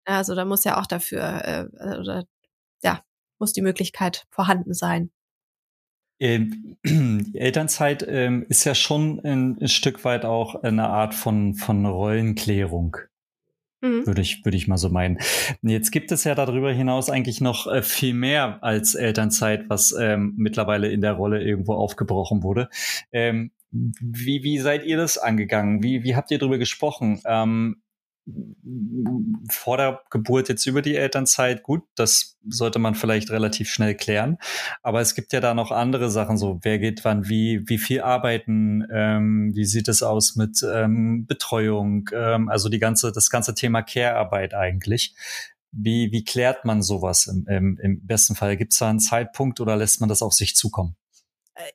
Also da muss ja auch dafür, äh, oder ja, muss die Möglichkeit vorhanden sein. Ähm, [CLEARS THROAT] die Elternzeit ähm, ist ja schon ein, ein, Stück weit auch eine Art von, von Rollenklärung. Mhm. Würde ich, würde ich mal so meinen. Jetzt gibt es ja darüber hinaus eigentlich noch äh, viel mehr als Elternzeit, was ähm, mittlerweile in der Rolle irgendwo aufgebrochen wurde. Ähm, wie, wie seid ihr das angegangen? Wie, wie habt ihr darüber gesprochen? Ähm, vor der Geburt jetzt über die Elternzeit, gut, das sollte man vielleicht relativ schnell klären. Aber es gibt ja da noch andere Sachen, so wer geht wann wie, wie viel arbeiten, ähm, wie sieht es aus mit ähm, Betreuung, ähm, also die ganze, das ganze Thema Care-Arbeit eigentlich. Wie, wie klärt man sowas im, im, im besten Fall? Gibt es da einen Zeitpunkt oder lässt man das auf sich zukommen?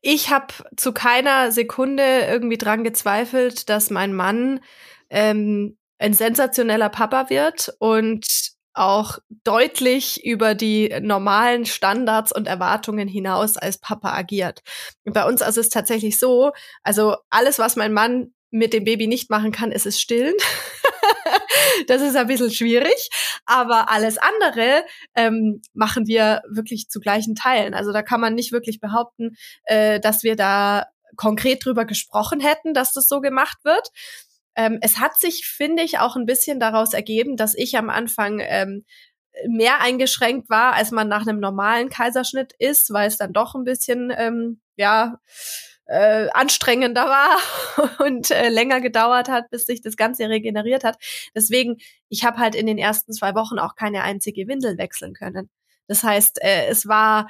Ich habe zu keiner Sekunde irgendwie dran gezweifelt, dass mein Mann ähm, ein sensationeller Papa wird und auch deutlich über die normalen Standards und Erwartungen hinaus als Papa agiert. Bei uns ist es tatsächlich so, also alles, was mein Mann mit dem Baby nicht machen kann, ist es stillen. [LAUGHS] das ist ein bisschen schwierig, aber alles andere ähm, machen wir wirklich zu gleichen Teilen. Also da kann man nicht wirklich behaupten, äh, dass wir da konkret drüber gesprochen hätten, dass das so gemacht wird. Ähm, es hat sich, finde ich, auch ein bisschen daraus ergeben, dass ich am Anfang ähm, mehr eingeschränkt war, als man nach einem normalen Kaiserschnitt ist, weil es dann doch ein bisschen, ähm, ja, äh, anstrengender war [LAUGHS] und äh, länger gedauert hat, bis sich das Ganze regeneriert hat. Deswegen, ich habe halt in den ersten zwei Wochen auch keine einzige Windel wechseln können. Das heißt, äh, es war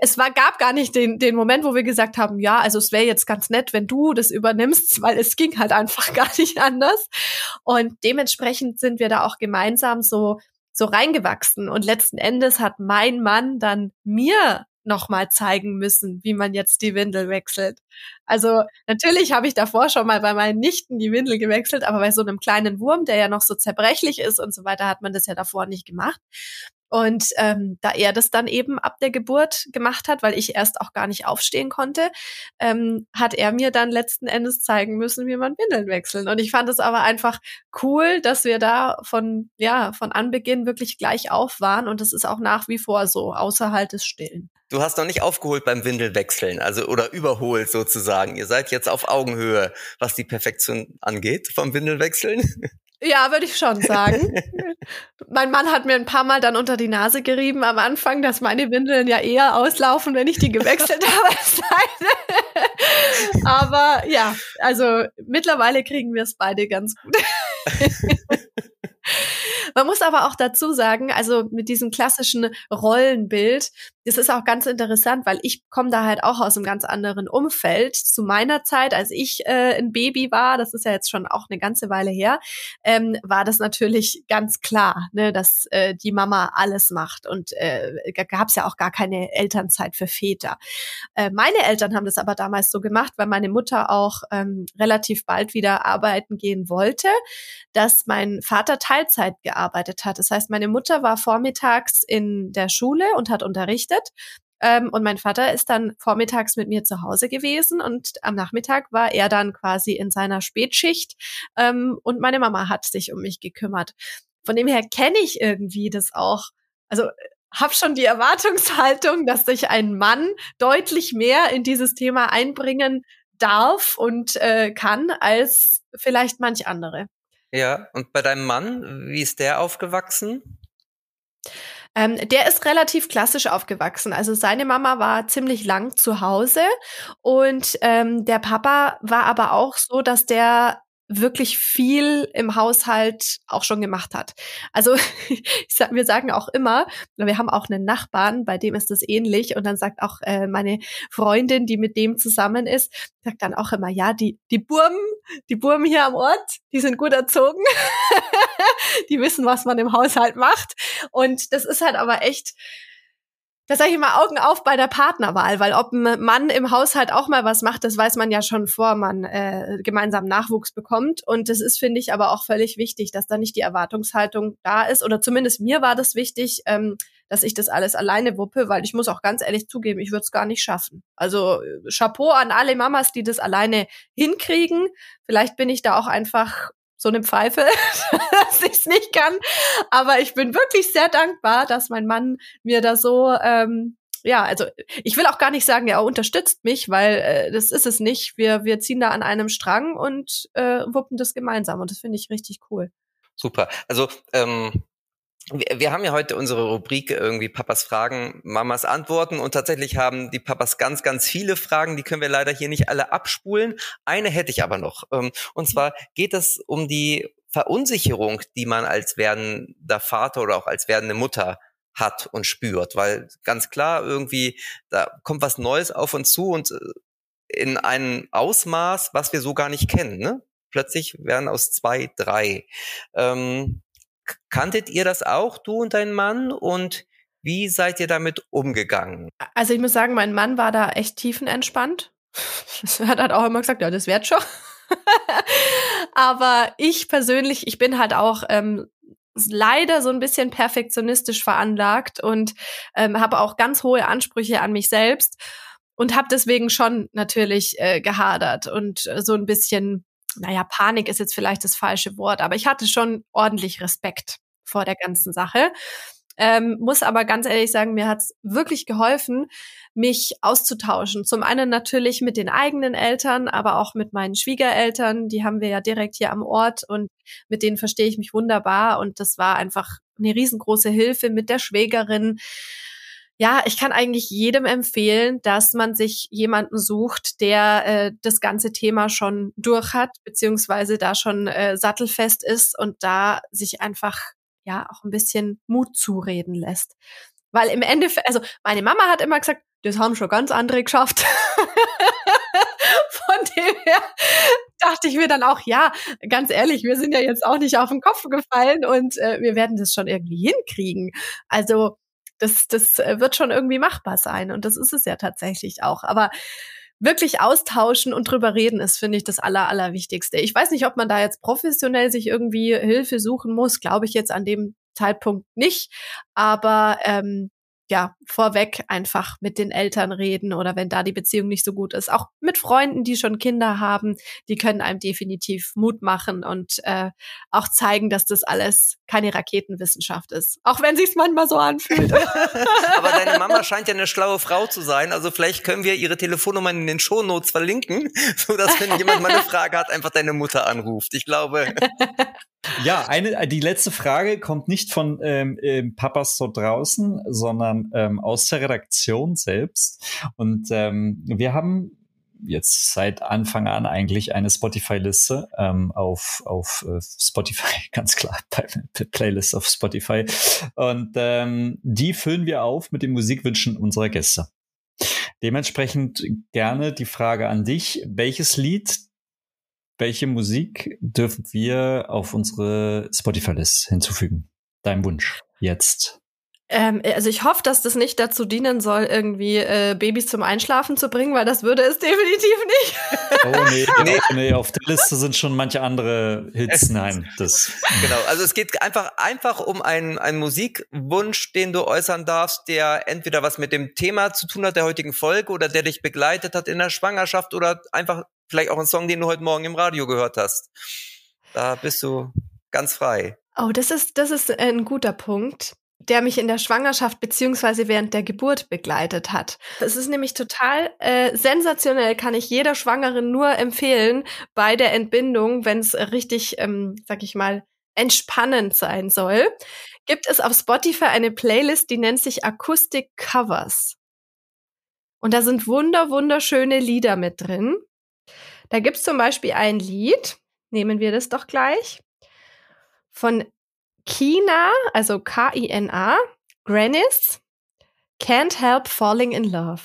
es war, gab gar nicht den, den Moment, wo wir gesagt haben, ja, also es wäre jetzt ganz nett, wenn du das übernimmst, [LAUGHS] weil es ging halt einfach [LAUGHS] gar nicht anders. Und dementsprechend sind wir da auch gemeinsam so, so reingewachsen. Und letzten Endes hat mein Mann dann mir nochmal zeigen müssen, wie man jetzt die Windel wechselt. Also natürlich habe ich davor schon mal bei meinen Nichten die Windel gewechselt, aber bei so einem kleinen Wurm, der ja noch so zerbrechlich ist und so weiter, hat man das ja davor nicht gemacht. Und ähm, da er das dann eben ab der Geburt gemacht hat, weil ich erst auch gar nicht aufstehen konnte, ähm, hat er mir dann letzten Endes zeigen müssen, wie man Windeln wechseln. Und ich fand es aber einfach cool, dass wir da von ja von Anbeginn wirklich gleich auf waren. Und das ist auch nach wie vor so, außerhalb des Stillen. Du hast noch nicht aufgeholt beim Windelwechseln, also oder überholt sozusagen. Ihr seid jetzt auf Augenhöhe, was die Perfektion angeht vom Windelwechseln. [LAUGHS] Ja, würde ich schon sagen. [LAUGHS] mein Mann hat mir ein paar Mal dann unter die Nase gerieben am Anfang, dass meine Windeln ja eher auslaufen, wenn ich die gewechselt [LAUGHS] habe als. Aber ja, also mittlerweile kriegen wir es beide ganz gut. [LAUGHS] Man muss aber auch dazu sagen, also mit diesem klassischen Rollenbild, das ist auch ganz interessant, weil ich komme da halt auch aus einem ganz anderen Umfeld. Zu meiner Zeit, als ich äh, ein Baby war, das ist ja jetzt schon auch eine ganze Weile her, ähm, war das natürlich ganz klar, ne, dass äh, die Mama alles macht und äh, gab es ja auch gar keine Elternzeit für Väter. Äh, meine Eltern haben das aber damals so gemacht, weil meine Mutter auch ähm, relativ bald wieder arbeiten gehen wollte, dass mein Vater Teilzeit gearbeitet hat. Das heißt, meine Mutter war vormittags in der Schule und hat unterrichtet. Ähm, und mein Vater ist dann vormittags mit mir zu Hause gewesen und am Nachmittag war er dann quasi in seiner Spätschicht ähm, und meine Mama hat sich um mich gekümmert. Von dem her kenne ich irgendwie das auch. Also habe schon die Erwartungshaltung, dass sich ein Mann deutlich mehr in dieses Thema einbringen darf und äh, kann als vielleicht manch andere. Ja, und bei deinem Mann, wie ist der aufgewachsen? Ähm, der ist relativ klassisch aufgewachsen. Also seine Mama war ziemlich lang zu Hause und ähm, der Papa war aber auch so, dass der wirklich viel im Haushalt auch schon gemacht hat. Also [LAUGHS] sag, wir sagen auch immer, wir haben auch einen Nachbarn, bei dem ist das ähnlich und dann sagt auch äh, meine Freundin, die mit dem zusammen ist, sagt dann auch immer, ja, die die Burmen, die Burmen hier am Ort, die sind gut erzogen. [LAUGHS] die wissen, was man im Haushalt macht und das ist halt aber echt da sage ich immer Augen auf bei der Partnerwahl, weil ob ein Mann im Haushalt auch mal was macht, das weiß man ja schon vor man äh, gemeinsam Nachwuchs bekommt. Und das ist, finde ich, aber auch völlig wichtig, dass da nicht die Erwartungshaltung da ist. Oder zumindest mir war das wichtig, ähm, dass ich das alles alleine wuppe, weil ich muss auch ganz ehrlich zugeben, ich würde es gar nicht schaffen. Also äh, Chapeau an alle Mamas, die das alleine hinkriegen. Vielleicht bin ich da auch einfach so eine Pfeife, [LAUGHS] dass ich es nicht kann. Aber ich bin wirklich sehr dankbar, dass mein Mann mir da so, ähm, ja, also ich will auch gar nicht sagen, er unterstützt mich, weil äh, das ist es nicht. Wir, wir ziehen da an einem Strang und äh, wuppen das gemeinsam und das finde ich richtig cool. Super. Also ähm, wir, haben ja heute unsere Rubrik irgendwie Papas Fragen, Mamas Antworten und tatsächlich haben die Papas ganz, ganz viele Fragen, die können wir leider hier nicht alle abspulen. Eine hätte ich aber noch. Ähm, und mhm. zwar geht es um die Verunsicherung, die man als werdender Vater oder auch als werdende Mutter hat und spürt, weil ganz klar irgendwie, da kommt was Neues auf uns zu und äh, in einem Ausmaß, was wir so gar nicht kennen. Ne? Plötzlich werden aus zwei drei. Ähm, Kanntet ihr das auch, du und dein Mann? Und wie seid ihr damit umgegangen? Also ich muss sagen, mein Mann war da echt tiefenentspannt. [LAUGHS] er hat halt auch immer gesagt, ja, das wird schon. [LAUGHS] Aber ich persönlich, ich bin halt auch ähm, leider so ein bisschen perfektionistisch veranlagt und ähm, habe auch ganz hohe Ansprüche an mich selbst und habe deswegen schon natürlich äh, gehadert und äh, so ein bisschen naja, Panik ist jetzt vielleicht das falsche Wort, aber ich hatte schon ordentlich Respekt vor der ganzen Sache. Ähm, muss aber ganz ehrlich sagen, mir hat's wirklich geholfen, mich auszutauschen. Zum einen natürlich mit den eigenen Eltern, aber auch mit meinen Schwiegereltern. Die haben wir ja direkt hier am Ort und mit denen verstehe ich mich wunderbar. Und das war einfach eine riesengroße Hilfe mit der Schwägerin ja, ich kann eigentlich jedem empfehlen, dass man sich jemanden sucht, der äh, das ganze Thema schon durch hat, beziehungsweise da schon äh, sattelfest ist und da sich einfach ja auch ein bisschen Mut zureden lässt. Weil im Endeffekt, also meine Mama hat immer gesagt, das haben schon ganz andere geschafft. [LAUGHS] Von dem her dachte ich mir dann auch, ja, ganz ehrlich, wir sind ja jetzt auch nicht auf den Kopf gefallen und äh, wir werden das schon irgendwie hinkriegen. Also das, das äh, wird schon irgendwie machbar sein und das ist es ja tatsächlich auch. Aber wirklich austauschen und drüber reden ist, finde ich, das Aller, Allerwichtigste. Ich weiß nicht, ob man da jetzt professionell sich irgendwie Hilfe suchen muss, glaube ich jetzt an dem Zeitpunkt nicht. Aber ähm, ja, vorweg einfach mit den Eltern reden oder wenn da die Beziehung nicht so gut ist. Auch mit Freunden, die schon Kinder haben, die können einem definitiv Mut machen und äh, auch zeigen, dass das alles keine Raketenwissenschaft ist. Auch wenn sich's manchmal so anfühlt. [LAUGHS] Aber deine Mama scheint ja eine schlaue Frau zu sein. Also vielleicht können wir ihre Telefonnummer in den Shownotes verlinken, [LAUGHS] so dass wenn jemand mal eine Frage hat, einfach deine Mutter anruft. Ich glaube. Ja, eine, die letzte Frage kommt nicht von ähm, ähm, Papas dort draußen, sondern ähm, aus der Redaktion selbst. Und ähm, wir haben jetzt seit Anfang an eigentlich eine Spotify-Liste ähm, auf, auf äh, Spotify, [LAUGHS] ganz klar, Playlist auf Spotify. Und ähm, die füllen wir auf mit den Musikwünschen unserer Gäste. Dementsprechend gerne die Frage an dich, welches Lied welche Musik dürfen wir auf unsere Spotify-List hinzufügen? Dein Wunsch jetzt. Ähm, also ich hoffe, dass das nicht dazu dienen soll, irgendwie äh, Babys zum Einschlafen zu bringen, weil das würde es [LAUGHS] definitiv nicht. Oh nee, nee. Oh, nee, auf der Liste sind schon manche andere Hits. [LAUGHS] Nein, das. Genau, also es geht einfach einfach um einen, einen Musikwunsch, den du äußern darfst, der entweder was mit dem Thema zu tun hat der heutigen Folge oder der dich begleitet hat in der Schwangerschaft oder einfach vielleicht auch ein Song, den du heute Morgen im Radio gehört hast. Da bist du ganz frei. Oh, das ist, das ist ein guter Punkt der mich in der Schwangerschaft beziehungsweise während der Geburt begleitet hat. Es ist nämlich total äh, sensationell, kann ich jeder Schwangeren nur empfehlen bei der Entbindung, wenn es richtig, ähm, sag ich mal, entspannend sein soll gibt es auf Spotify eine Playlist, die nennt sich Acoustic Covers. Und da sind wunder, wunderschöne Lieder mit drin. Da gibt's zum Beispiel ein Lied, nehmen wir das doch gleich, von Kina, also K-I-N-A, Grannis, Can't Help Falling in Love.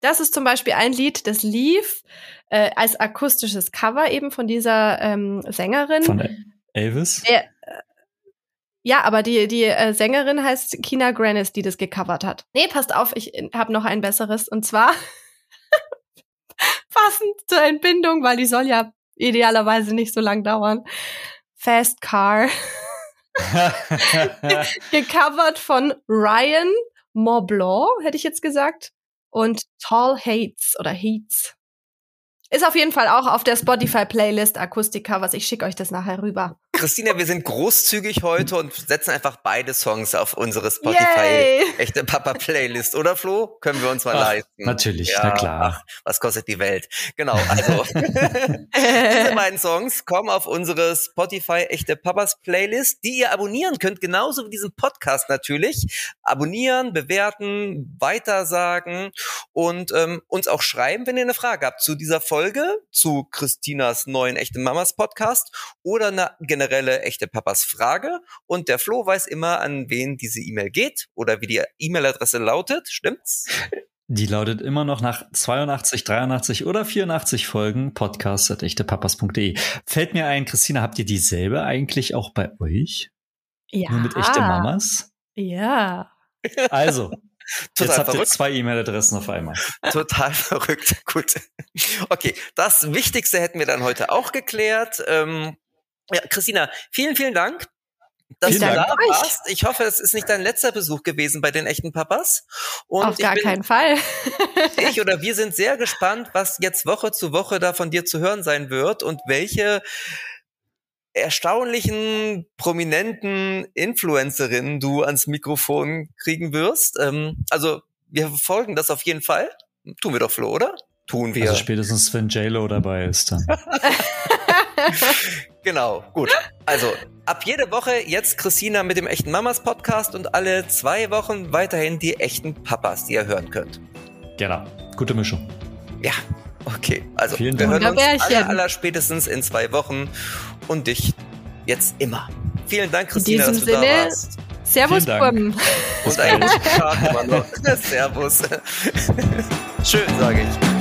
Das ist zum Beispiel ein Lied, das lief äh, als akustisches Cover eben von dieser ähm, Sängerin. Von Elvis? Der, äh, ja, aber die, die äh, Sängerin heißt Kina Grannis, die das gecovert hat. Nee, passt auf, ich habe noch ein besseres. Und zwar [LAUGHS] passend zur Entbindung, weil die soll ja idealerweise nicht so lang dauern. Fast Car. [LAUGHS] [LAUGHS] Gecovert von Ryan Montblanc, hätte ich jetzt gesagt. Und Tall Hates oder Hates. Ist auf jeden Fall auch auf der Spotify-Playlist Akustik-Covers. Ich schicke euch das nachher rüber. Christina, wir sind großzügig heute und setzen einfach beide Songs auf unsere Spotify echte Papa Playlist, oder Flo? Können wir uns mal ach, leisten. Natürlich, ja, na klar. Ach, was kostet die Welt? Genau, also [LAUGHS] diese beiden Songs kommen auf unsere Spotify echte Papas Playlist, die ihr abonnieren könnt, genauso wie diesen Podcast natürlich. Abonnieren, bewerten, weitersagen und ähm, uns auch schreiben, wenn ihr eine Frage habt zu dieser Folge, zu Christinas neuen echte Mamas Podcast oder eine generelle generelle echte Papas Frage und der Flo weiß immer, an wen diese E-Mail geht oder wie die E-Mail-Adresse lautet. Stimmt's? Die lautet immer noch nach 82, 83 oder 84 Folgen podcast.echtepapas.de. Fällt mir ein, Christina, habt ihr dieselbe eigentlich auch bei euch? Ja. Nur mit echte Mamas? Ja. [LAUGHS] Also, Total Jetzt habt verrückt. ihr zwei E-Mail-Adressen auf einmal. Total [LAUGHS] verrückt. Gut. Okay, das Wichtigste hätten wir dann heute auch geklärt. Ähm, ja, Christina, vielen, vielen Dank. Dass vielen du Dank. da warst. Ich hoffe, es ist nicht dein letzter Besuch gewesen bei den echten Papas. Und Auf gar bin, keinen Fall. [LAUGHS] ich oder wir sind [LAUGHS] sehr gespannt, was jetzt Woche zu Woche da von dir zu hören sein wird und welche erstaunlichen, prominenten Influencerinnen du ans Mikrofon kriegen wirst. Ähm, also wir verfolgen das auf jeden Fall. Tun wir doch, Flo, oder? Tun wir. Also spätestens wenn JLo dabei ist dann. [LAUGHS] genau, gut. Also, ab jede Woche jetzt Christina mit dem echten Mamas Podcast und alle zwei Wochen weiterhin die echten Papas, die ihr hören könnt. Genau. Gute Mischung. Ja, okay. Also, Vielen wir hören uns aller, aller spätestens in zwei Wochen und dich jetzt immer. Vielen Dank, Christina, dass du Sinne, da warst. Servus, Buben. Und einen [LAUGHS] guten Tag immer noch. [LAUGHS] Servus. Schön, sage ich.